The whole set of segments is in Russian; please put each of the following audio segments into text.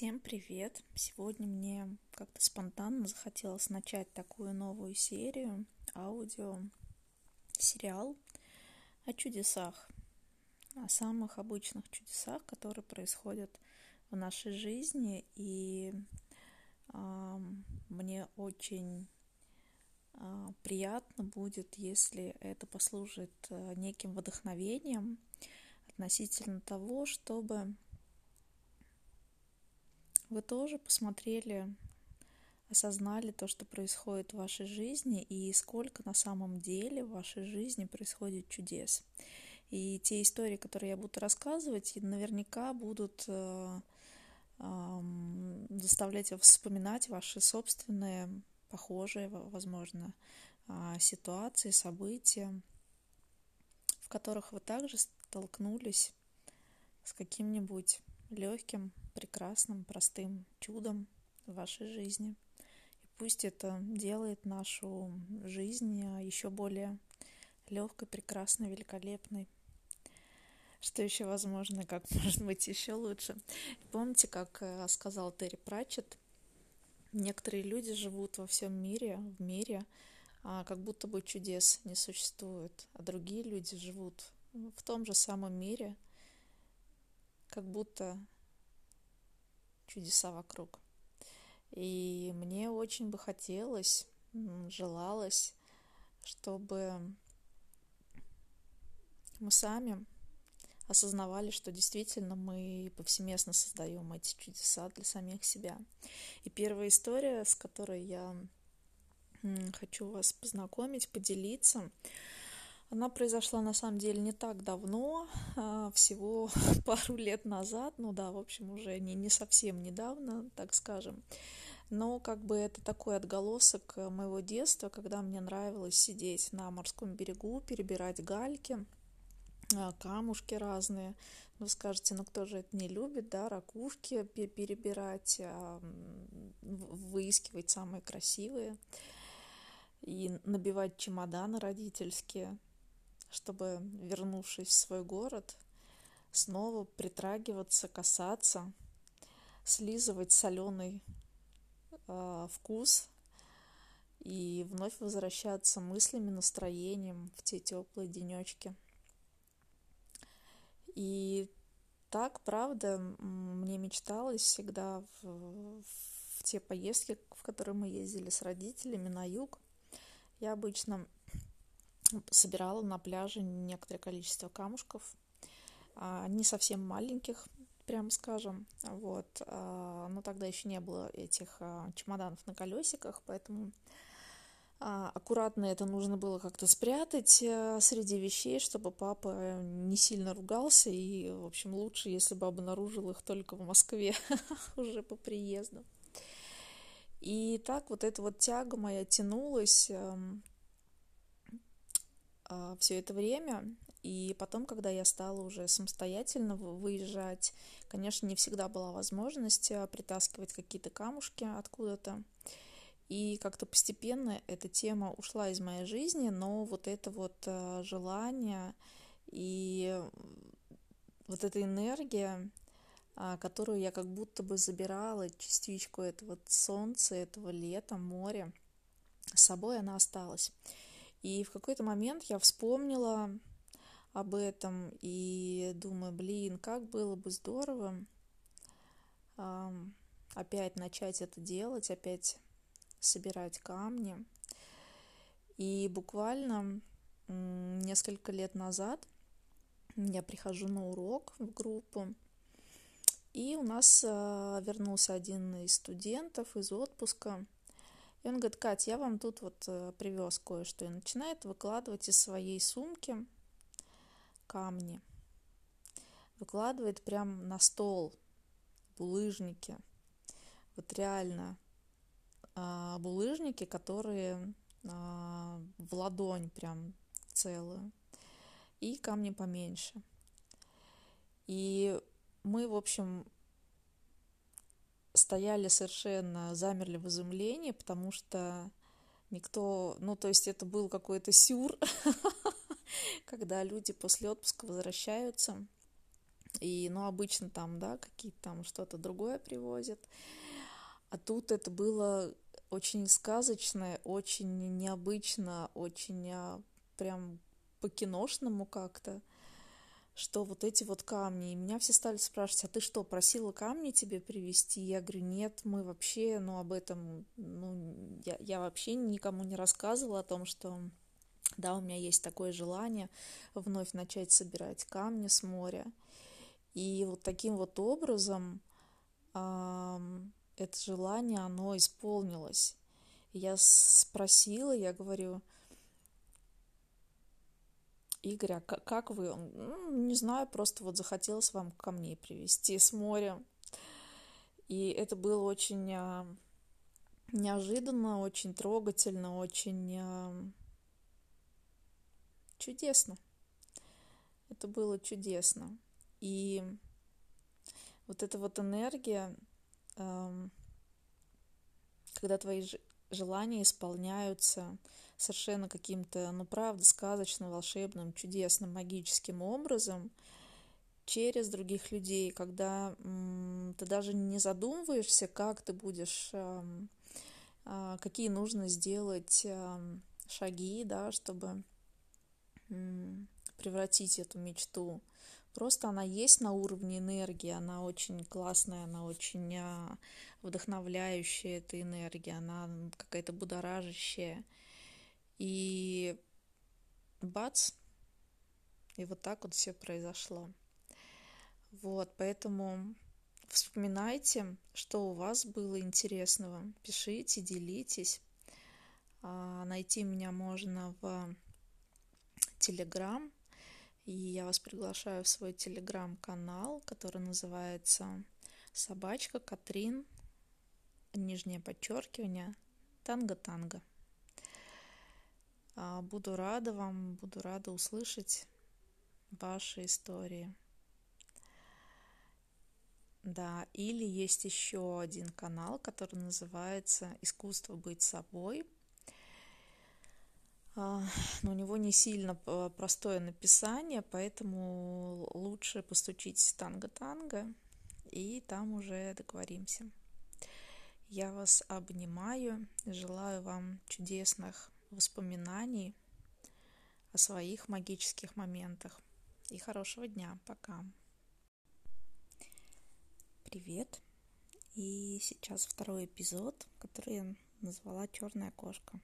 Всем привет! Сегодня мне как-то спонтанно захотелось начать такую новую серию, аудио, сериал о чудесах, о самых обычных чудесах, которые происходят в нашей жизни. И э, мне очень э, приятно будет, если это послужит э, неким вдохновением относительно того, чтобы вы тоже посмотрели, осознали то, что происходит в вашей жизни и сколько на самом деле в вашей жизни происходит чудес. И те истории, которые я буду рассказывать, наверняка будут э, э, заставлять вспоминать ваши собственные, похожие, возможно, э, ситуации, события, в которых вы также столкнулись с каким-нибудь легким, прекрасным, простым чудом в вашей жизни. И пусть это делает нашу жизнь а, еще более легкой, прекрасной, великолепной. Что еще возможно, как может быть еще лучше. Помните, как э, сказал Терри Пратчетт, некоторые люди живут во всем мире, в мире, а как будто бы чудес не существует, а другие люди живут в том же самом мире, как будто чудеса вокруг. И мне очень бы хотелось, желалось, чтобы мы сами осознавали, что действительно мы повсеместно создаем эти чудеса для самих себя. И первая история, с которой я хочу вас познакомить, поделиться, она произошла на самом деле не так давно, а, всего пару лет назад, ну да, в общем, уже не, не совсем недавно, так скажем. Но как бы это такой отголосок моего детства, когда мне нравилось сидеть на морском берегу, перебирать гальки, а, камушки разные. Вы скажете, ну кто же это не любит, да, ракушки перебирать, а, выискивать самые красивые и набивать чемоданы родительские чтобы, вернувшись в свой город, снова притрагиваться, касаться, слизывать соленый э, вкус и вновь возвращаться мыслями, настроением в те теплые денечки. И так, правда, мне мечталось всегда в, в те поездки, в которые мы ездили с родителями на юг. Я обычно собирала на пляже некоторое количество камушков, а, не совсем маленьких, прямо скажем, вот, а, но тогда еще не было этих а, чемоданов на колесиках, поэтому аккуратно это нужно было как-то спрятать э, среди вещей, чтобы папа не сильно ругался, и, в общем, лучше, если бы обнаружил их только в Москве уже по приезду. И так вот эта вот тяга моя тянулась а, все это время. И потом, когда я стала уже самостоятельно выезжать, конечно, не всегда была возможность а, притаскивать какие-то камушки откуда-то. И как-то постепенно эта тема ушла из моей жизни, но вот это вот а, желание и вот эта энергия, которую я как будто бы забирала, частичку этого солнца, этого лета, моря, с собой она осталась. И в какой-то момент я вспомнила об этом и думаю, блин, как было бы здорово опять начать это делать, опять собирать камни. И буквально несколько лет назад я прихожу на урок в группу, и у нас э, вернулся один из студентов из отпуска – и он говорит, Кать, я вам тут вот э, привез кое-что. И начинает выкладывать из своей сумки камни. Выкладывает прям на стол булыжники. Вот реально а, булыжники, которые а, в ладонь прям целую. И камни поменьше. И мы, в общем, стояли совершенно, замерли в изумлении, потому что никто, ну, то есть это был какой-то сюр, когда люди после отпуска возвращаются И, ну, обычно там, да, какие-то там что-то другое привозят. А тут это было очень сказочное, очень необычно, очень а, прям по-киношному как-то, что вот эти вот камни. И меня все стали спрашивать, а ты что, просила камни тебе привезти? Я говорю, нет, мы вообще, ну, об этом, ну, я, я вообще никому не рассказывала о том, что, да, у меня есть такое желание вновь начать собирать камни с моря. И вот таким вот образом это желание, оно исполнилось. Я спросила, я говорю, Игорь, а как вы? Ну, не знаю, просто вот захотелось вам камней привезти с моря. И это было очень а, неожиданно, очень трогательно, очень а, чудесно. Это было чудесно. И вот эта вот энергия, когда твои желания исполняются совершенно каким-то, ну правда, сказочным, волшебным, чудесным, магическим образом через других людей, когда ты даже не задумываешься, как ты будешь, а, какие нужно сделать шаги, да, чтобы превратить эту мечту Просто она есть на уровне энергии, она очень классная, она очень а, вдохновляющая, эта энергия, она какая-то будоражащая. И бац, и вот так вот все произошло. Вот, поэтому вспоминайте, что у вас было интересного, пишите, делитесь. А, найти меня можно в Телеграм, и я вас приглашаю в свой телеграм-канал, который называется «Собачка Катрин», нижнее подчеркивание, танго-танго. А, буду рада вам, буду рада услышать ваши истории. Да, или есть еще один канал, который называется «Искусство быть собой», но у него не сильно простое написание, поэтому лучше постучить танго-танго, и там уже договоримся. Я вас обнимаю, желаю вам чудесных воспоминаний о своих магических моментах и хорошего дня. Пока. Привет. И сейчас второй эпизод, который я назвала Черная кошка.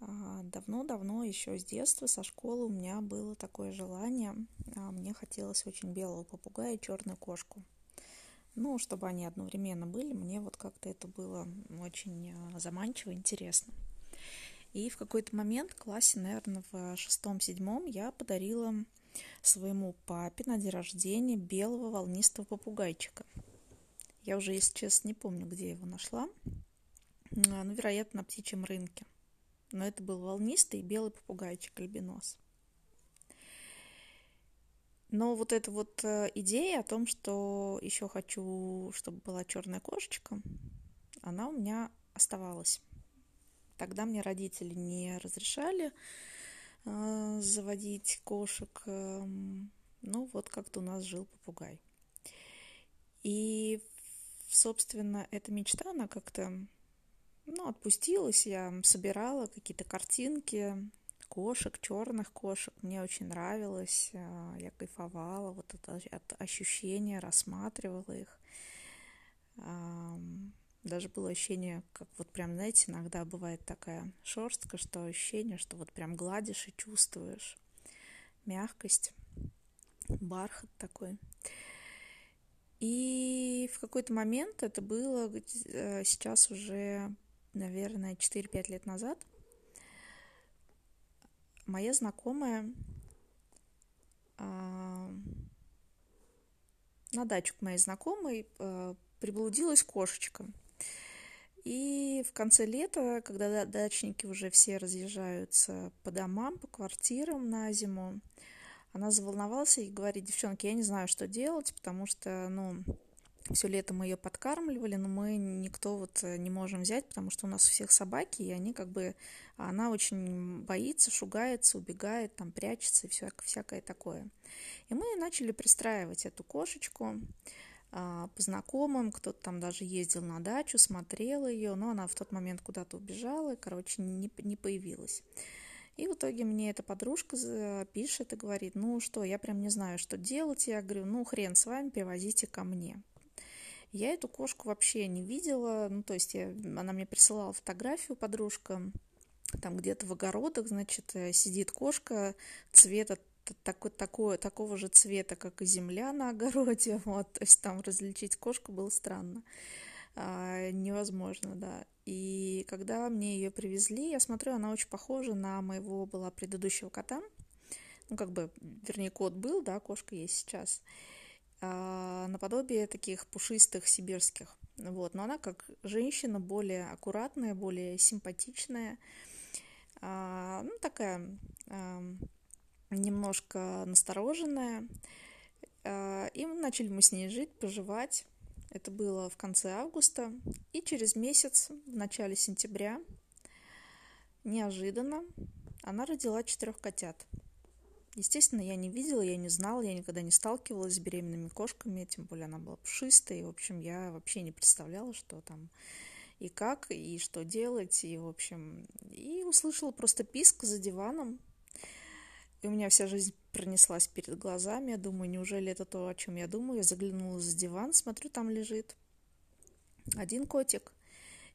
А, давно-давно, еще с детства, со школы у меня было такое желание. А, мне хотелось очень белого попугая и черную кошку. Ну, чтобы они одновременно были, мне вот как-то это было очень а, заманчиво, интересно. И в какой-то момент, в классе, наверное, в шестом-седьмом, я подарила своему папе на день рождения белого волнистого попугайчика. Я уже, если честно, не помню, где я его нашла. Ну, вероятно, на птичьем рынке но это был волнистый белый попугайчик альбинос. Но вот эта вот э, идея о том, что еще хочу, чтобы была черная кошечка, она у меня оставалась. Тогда мне родители не разрешали э, заводить кошек. Э, ну, вот как-то у нас жил попугай. И, собственно, эта мечта, она как-то ну, отпустилась, я собирала какие-то картинки кошек, черных кошек. Мне очень нравилось, а, я кайфовала вот это от ощущения, рассматривала их. Даже было ощущение, как вот прям, знаете, иногда бывает такая шерстка, что ощущение, что вот прям гладишь и чувствуешь мягкость, бархат такой. И в какой-то момент это было э, сейчас уже наверное, 4-5 лет назад моя знакомая а, на дачу к моей знакомой а, приблудилась кошечка. И в конце лета, когда дачники уже все разъезжаются по домам, по квартирам на зиму, она заволновалась и говорит, девчонки, я не знаю, что делать, потому что, ну, все лето мы ее подкармливали, но мы никто вот э, не можем взять, потому что у нас у всех собаки, и они как бы, она очень боится, шугается, убегает, там прячется и все, всякое такое. И мы начали пристраивать эту кошечку а, по знакомым, кто-то там даже ездил на дачу, смотрел ее, но она в тот момент куда-то убежала, и, короче, не, не появилась. И в итоге мне эта подружка пишет и говорит, ну что, я прям не знаю, что делать. Я говорю, ну хрен с вами, привозите ко мне. Я эту кошку вообще не видела, ну, то есть я, она мне присылала фотографию, подружка, там где-то в огородах, значит, э, сидит кошка цвета такой, такой, такого же цвета, как и земля на огороде, вот, то есть там различить кошку было странно, а, невозможно, да. И когда мне ее привезли, я смотрю, она очень похожа на моего была предыдущего кота, ну, как бы, вернее, кот был, да, кошка есть сейчас, наподобие таких пушистых сибирских. Вот. Но она как женщина более аккуратная, более симпатичная, а, ну, такая а, немножко настороженная. И начали мы с ней жить, поживать. Это было в конце августа. И через месяц, в начале сентября, неожиданно она родила четырех котят. Естественно, я не видела, я не знала, я никогда не сталкивалась с беременными кошками, тем более она была пушистая, и, в общем, я вообще не представляла, что там и как, и что делать, и, в общем, и услышала просто писк за диваном, и у меня вся жизнь пронеслась перед глазами, я думаю, неужели это то, о чем я думаю, я заглянула за диван, смотрю, там лежит один котик,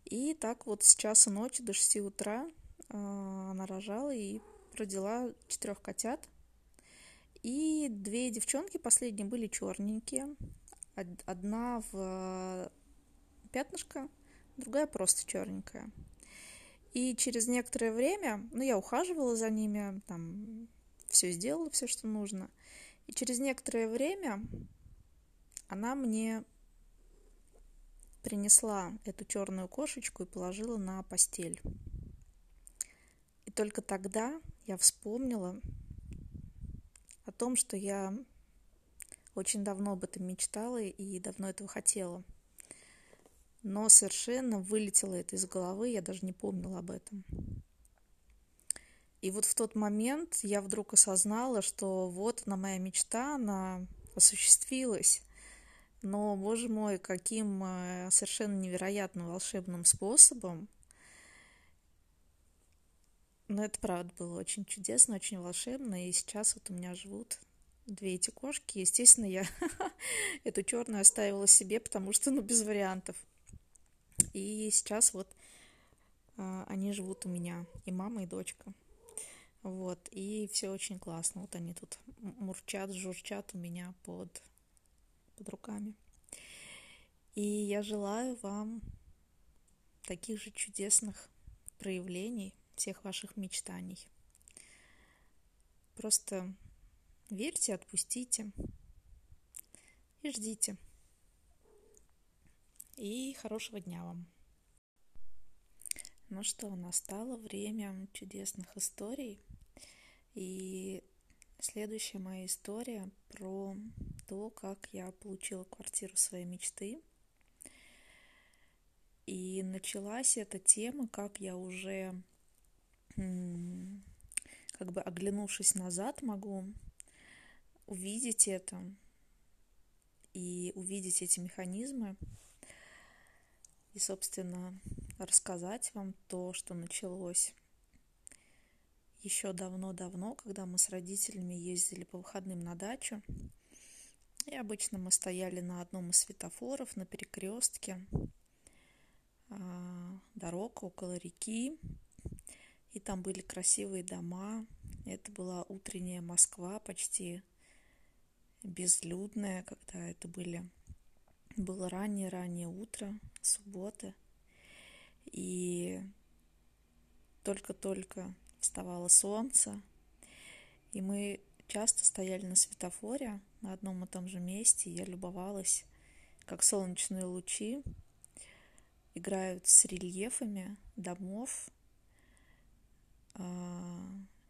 и так вот с часа ночи до шести утра э, она рожала и родила четырех котят, и две девчонки последние были черненькие. Одна в пятнышко, другая просто черненькая. И через некоторое время, ну, я ухаживала за ними, там, все сделала, все, что нужно. И через некоторое время она мне принесла эту черную кошечку и положила на постель. И только тогда я вспомнила, о том, что я очень давно об этом мечтала и давно этого хотела. Но совершенно вылетело это из головы, я даже не помнила об этом. И вот в тот момент я вдруг осознала, что вот она моя мечта, она осуществилась. Но, боже мой, каким э, совершенно невероятным волшебным способом. Но это правда было очень чудесно, очень волшебно. И сейчас вот у меня живут две эти кошки. Естественно, я эту черную оставила себе, потому что, ну, без вариантов. И сейчас вот а, они живут у меня, и мама, и дочка. Вот, и все очень классно. Вот они тут мурчат, журчат у меня под, под руками. И я желаю вам таких же чудесных проявлений – всех ваших мечтаний. Просто верьте, отпустите и ждите. И хорошего дня вам. Ну что, настало время чудесных историй. И следующая моя история про то, как я получила квартиру своей мечты. И началась эта тема, как я уже как бы оглянувшись назад, могу увидеть это и увидеть эти механизмы и, собственно, рассказать вам то, что началось еще давно-давно, когда мы с родителями ездили по выходным на дачу. И обычно мы стояли на одном из светофоров на перекрестке, а, дорога около реки, и там были красивые дома. Это была утренняя Москва, почти безлюдная, когда это были было раннее-раннее утро, суббота, и только-только вставало солнце, и мы часто стояли на светофоре на одном и том же месте, и я любовалась, как солнечные лучи играют с рельефами домов,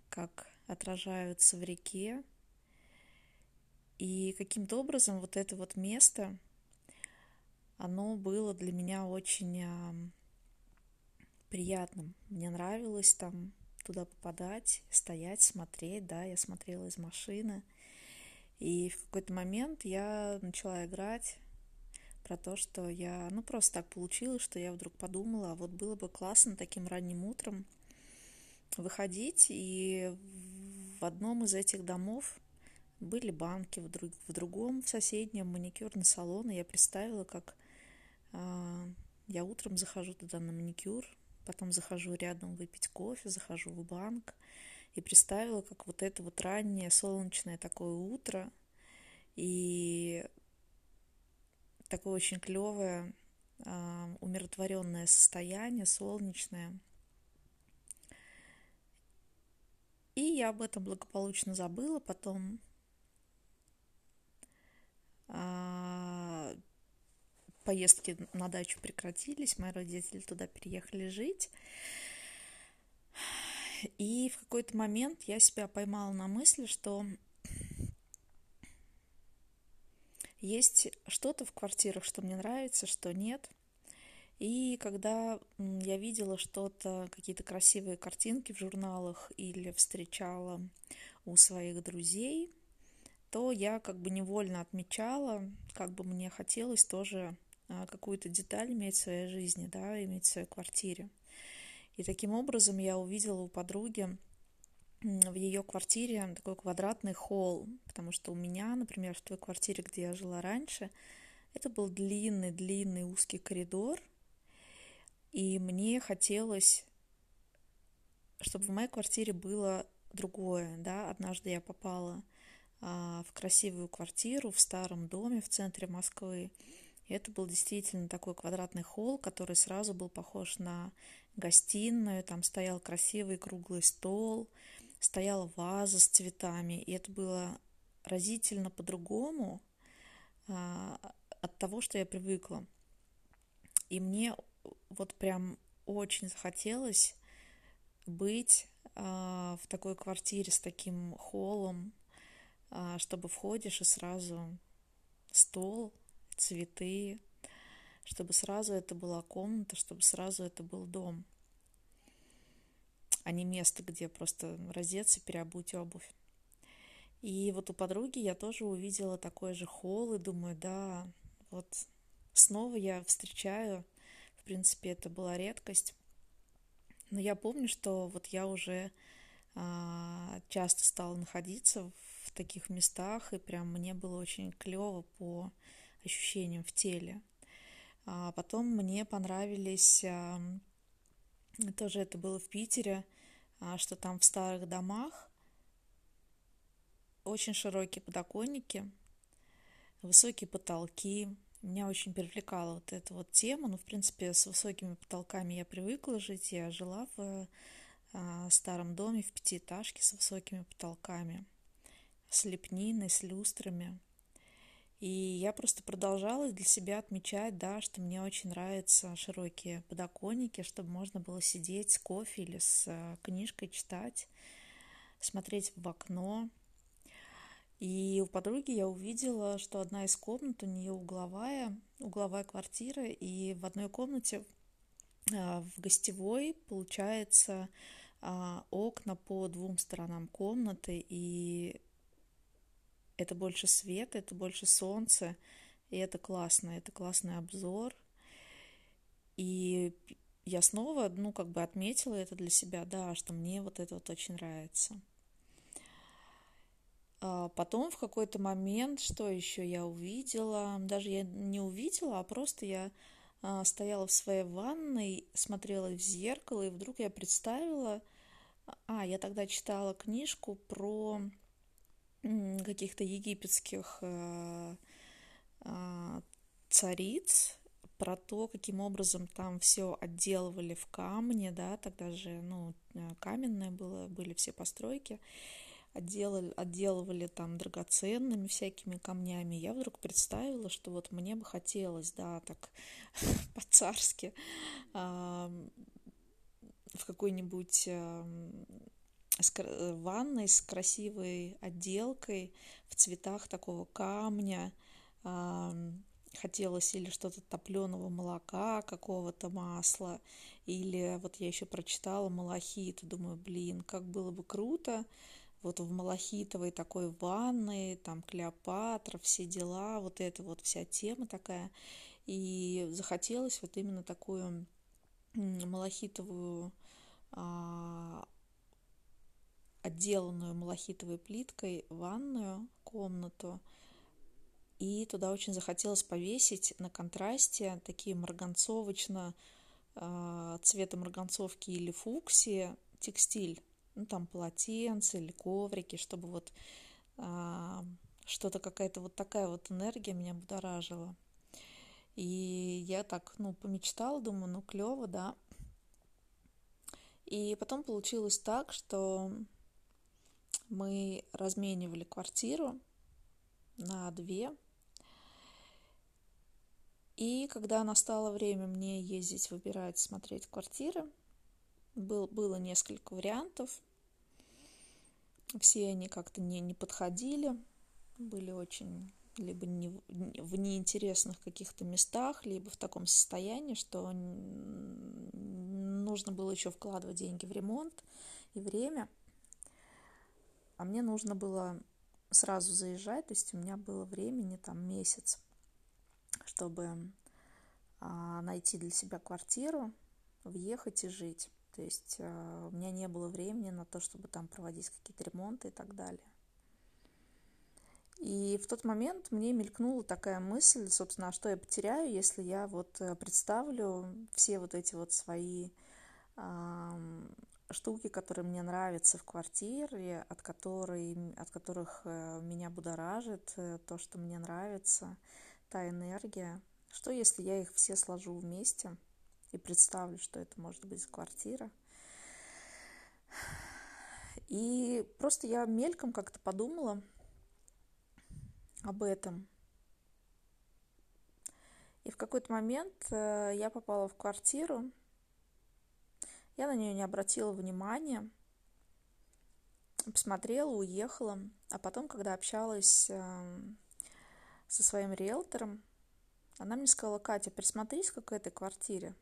как отражаются в реке. И каким-то образом вот это вот место, оно было для меня очень а, приятным. Мне нравилось там туда попадать, стоять, смотреть, да, я смотрела из машины. И в какой-то момент я начала играть про то, что я, ну, просто так получилось, что я вдруг подумала, а вот было бы классно таким ранним утром выходить, и в одном из этих домов были банки, в, друг, в другом, в соседнем маникюрный салон, и я представила, как а, я утром захожу туда на маникюр, потом захожу рядом выпить кофе, захожу в банк и представила, как вот это вот раннее солнечное такое утро и такое очень клевое, а, умиротворенное состояние, солнечное. И я об этом благополучно забыла, потом а, поездки на дачу прекратились, мои родители туда переехали жить. И в какой-то момент я себя поймала на мысли, что есть что-то в квартирах, что мне нравится, что нет. И когда я видела что-то, какие-то красивые картинки в журналах или встречала у своих друзей, то я как бы невольно отмечала, как бы мне хотелось тоже а, какую-то деталь иметь в своей жизни, да, иметь в своей квартире. И таким образом я увидела у подруги в ее квартире такой квадратный холл, потому что у меня, например, в той квартире, где я жила раньше, это был длинный-длинный узкий коридор, и мне хотелось, чтобы в моей квартире было другое, да, однажды я попала а, в красивую квартиру в старом доме в центре Москвы, и это был действительно такой квадратный холл, который сразу был похож на гостиную. Там стоял красивый круглый стол, стояла ваза с цветами. И это было разительно по-другому а, от того, что я привыкла. И мне вот прям очень захотелось быть а, в такой квартире с таким холлом, а, чтобы входишь и сразу стол, цветы, чтобы сразу это была комната, чтобы сразу это был дом, а не место, где просто раздеться, переобуть обувь. И вот у подруги я тоже увидела такой же холл и думаю, да, вот снова я встречаю, принципе, это была редкость, но я помню, что вот я уже а, часто стала находиться в таких местах, и прям мне было очень клево по ощущениям в теле. А потом мне понравились, тоже это было в Питере, а, что там в старых домах очень широкие подоконники, высокие потолки. Меня очень привлекала вот эта вот тема. Ну, в принципе, с высокими потолками я привыкла жить. Я жила в а, старом доме в пятиэтажке с высокими потолками, с лепниной, с люстрами. И я просто продолжала для себя отмечать, да, что мне очень нравятся широкие подоконники, чтобы можно было сидеть с кофе или с э, книжкой, читать, смотреть в окно. И у подруги я увидела, что одна из комнат у нее угловая, угловая квартира, и в одной комнате э, в гостевой получается а, окна по двум сторонам комнаты, и это больше света, это больше солнца, и это классно, это классный обзор. И я снова, ну, как бы отметила это для себя, да, что мне вот это вот очень нравится. А потом в какой-то момент, что еще я увидела, даже я не увидела, а просто я а, стояла в своей ванной, смотрела в зеркало, и вдруг я представила, а, я тогда читала книжку про каких-то египетских э, а, цариц, про то, каким образом там все отделывали в камне, да, тогда же, ну, каменные было, были все постройки, отделали, отделывали там драгоценными всякими камнями. Я вдруг представила, что вот мне бы хотелось, да, так по-царски в какой-нибудь с э, ванной с красивой отделкой в цветах такого камня, хотелось или что-то топленого молока, какого-то масла, или вот я еще прочитала малахит, думаю, блин, как было бы круто, вот в малахитовой такой ванной, там Клеопатра, все дела, вот эта вот вся тема такая. И захотелось вот именно такую малахитовую а, отделанную малахитовой плиткой ванную комнату. И туда очень захотелось повесить на контрасте такие марганцовочно а, цвета марганцовки или фуксии текстиль. Ну, там полотенце или коврики, чтобы вот а, что-то какая-то вот такая вот энергия меня будоражила. И я так, ну, помечтала, думаю, ну, клево, да. И потом получилось так, что мы разменивали квартиру на две. И когда настало время мне ездить, выбирать, смотреть квартиры, был, было несколько вариантов. Все они как-то не, не подходили, были очень либо не, в неинтересных каких-то местах, либо в таком состоянии, что нужно было еще вкладывать деньги в ремонт и время – а мне нужно было сразу заезжать, то есть у меня было времени там месяц, чтобы а, найти для себя квартиру, въехать и жить. То есть а, у меня не было времени на то, чтобы там проводить какие-то ремонты и так далее. И в тот момент мне мелькнула такая мысль, собственно, а что я потеряю, если я вот э, представлю все вот эти вот свои штуки, которые мне нравятся в квартире, от, которой, от которых э, меня будоражит, э, то, что мне нравится, та энергия. Что если я их все сложу вместе и представлю, что это может быть квартира? И просто я мельком как-то подумала об этом. И в какой-то момент э, я попала в квартиру, я на нее не обратила внимания, посмотрела, уехала. А потом, когда общалась эм, со своим риэлтором, она мне сказала, Катя, присмотрись к этой квартире.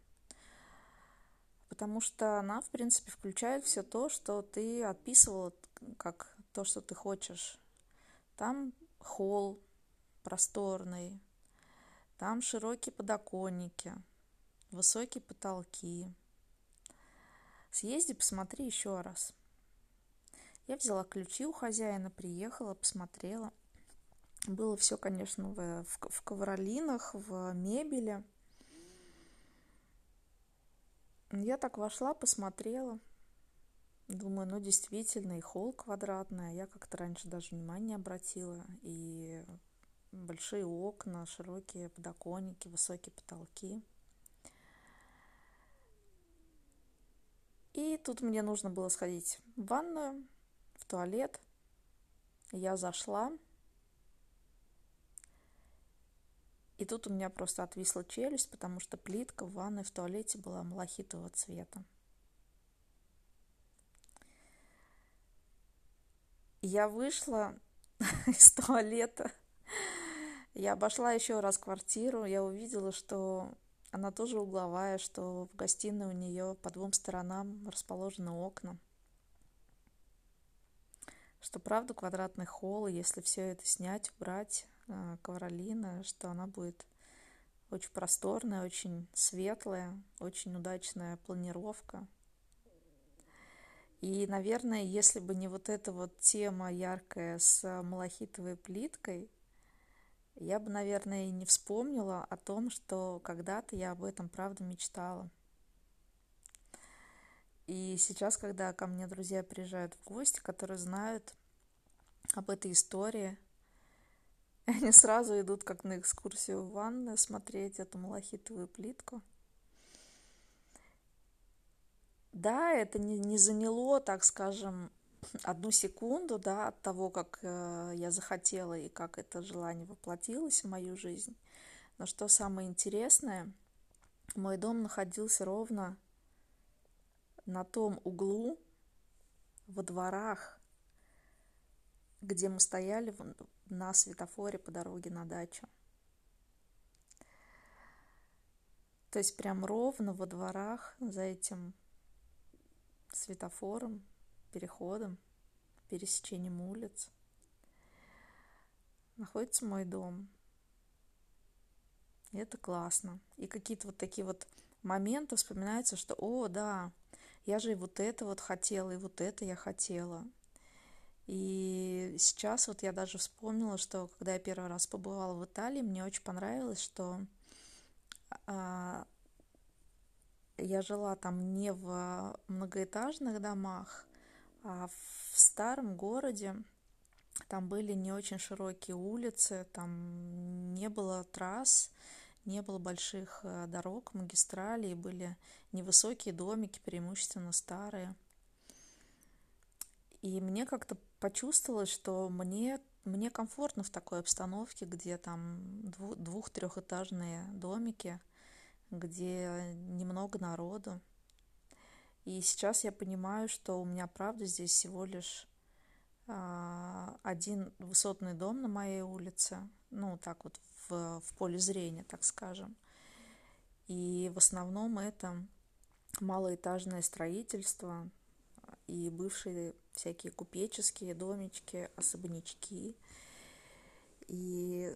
Потому что она, в принципе, включает все то, что ты отписывала, как то, что ты хочешь. Там холл просторный, там широкие подоконники, высокие потолки, Съезди, посмотри еще раз. Я взяла ключи у хозяина, приехала, посмотрела. Было все, конечно, в, в, в ковролинах, в мебели. Я так вошла, посмотрела. Думаю, ну действительно, и холл квадратный, а я как-то раньше даже внимания не обратила. И большие окна, широкие подоконники, высокие потолки. И тут мне нужно было сходить в ванную, в туалет. Я зашла. И тут у меня просто отвисла челюсть, потому что плитка в ванной в туалете была малахитового цвета. Я вышла из туалета. Я обошла еще раз квартиру. Я увидела, что она тоже угловая, что в гостиной у нее по двум сторонам расположены окна. Что правда квадратный холл, если все это снять, убрать, ковролина, что она будет очень просторная, очень светлая, очень удачная планировка. И, наверное, если бы не вот эта вот тема яркая с малахитовой плиткой – я бы, наверное, и не вспомнила о том, что когда-то я об этом, правда, мечтала. И сейчас, когда ко мне друзья приезжают в гости, которые знают об этой истории, они сразу идут как на экскурсию в ванную смотреть эту малахитовую плитку. Да, это не, не заняло, так скажем, одну секунду, да, от того, как э, я захотела и как это желание воплотилось в мою жизнь. Но что самое интересное, мой дом находился ровно на том углу во дворах, где мы стояли на светофоре по дороге на дачу. То есть прям ровно во дворах за этим светофором, переходом, пересечением улиц находится мой дом. И это классно. И какие-то вот такие вот моменты вспоминаются, что, о, да, я же и вот это вот хотела, и вот это я хотела. И сейчас вот я даже вспомнила, что когда я первый раз побывала в Италии, мне очень понравилось, что а, я жила там не в многоэтажных домах, а в старом городе. Там были не очень широкие улицы, там не было трасс, не было больших э, дорог, магистралей, были невысокие домики, преимущественно старые. И мне как-то почувствовалось, что мне, мне комфортно в такой обстановке, где там двух-трехэтажные домики, где немного народу. И сейчас я понимаю, что у меня, правда, здесь всего лишь а, один высотный дом на моей улице, ну, так вот в, в поле зрения, так скажем. И в основном это малоэтажное строительство и бывшие всякие купеческие домички, особнячки. И,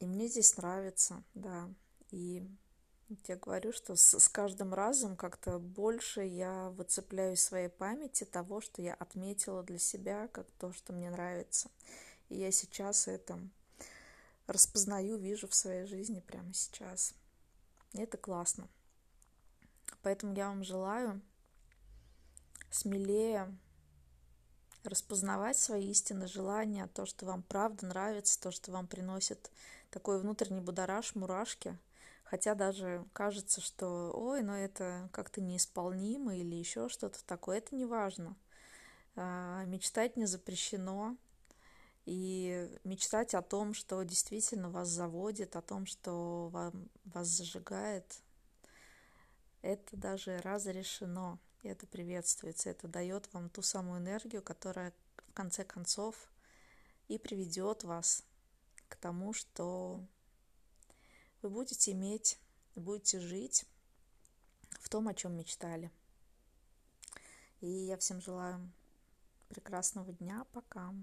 и мне здесь нравится, да. И я говорю, что с, с каждым разом как-то больше я выцепляю из своей памяти того, что я отметила для себя, как то, что мне нравится. И я сейчас это распознаю, вижу в своей жизни прямо сейчас. И это классно. Поэтому я вам желаю смелее распознавать свои истинные желания, то, что вам правда нравится, то, что вам приносит такой внутренний будораж, мурашки. Хотя даже кажется, что ой, но это как-то неисполнимо или еще что-то такое. Это не важно. А, мечтать не запрещено. И мечтать о том, что действительно вас заводит, о том, что вам, вас зажигает, это даже разрешено. И это приветствуется. Это дает вам ту самую энергию, которая в конце концов и приведет вас к тому, что вы будете иметь, будете жить в том, о чем мечтали. И я всем желаю прекрасного дня. Пока.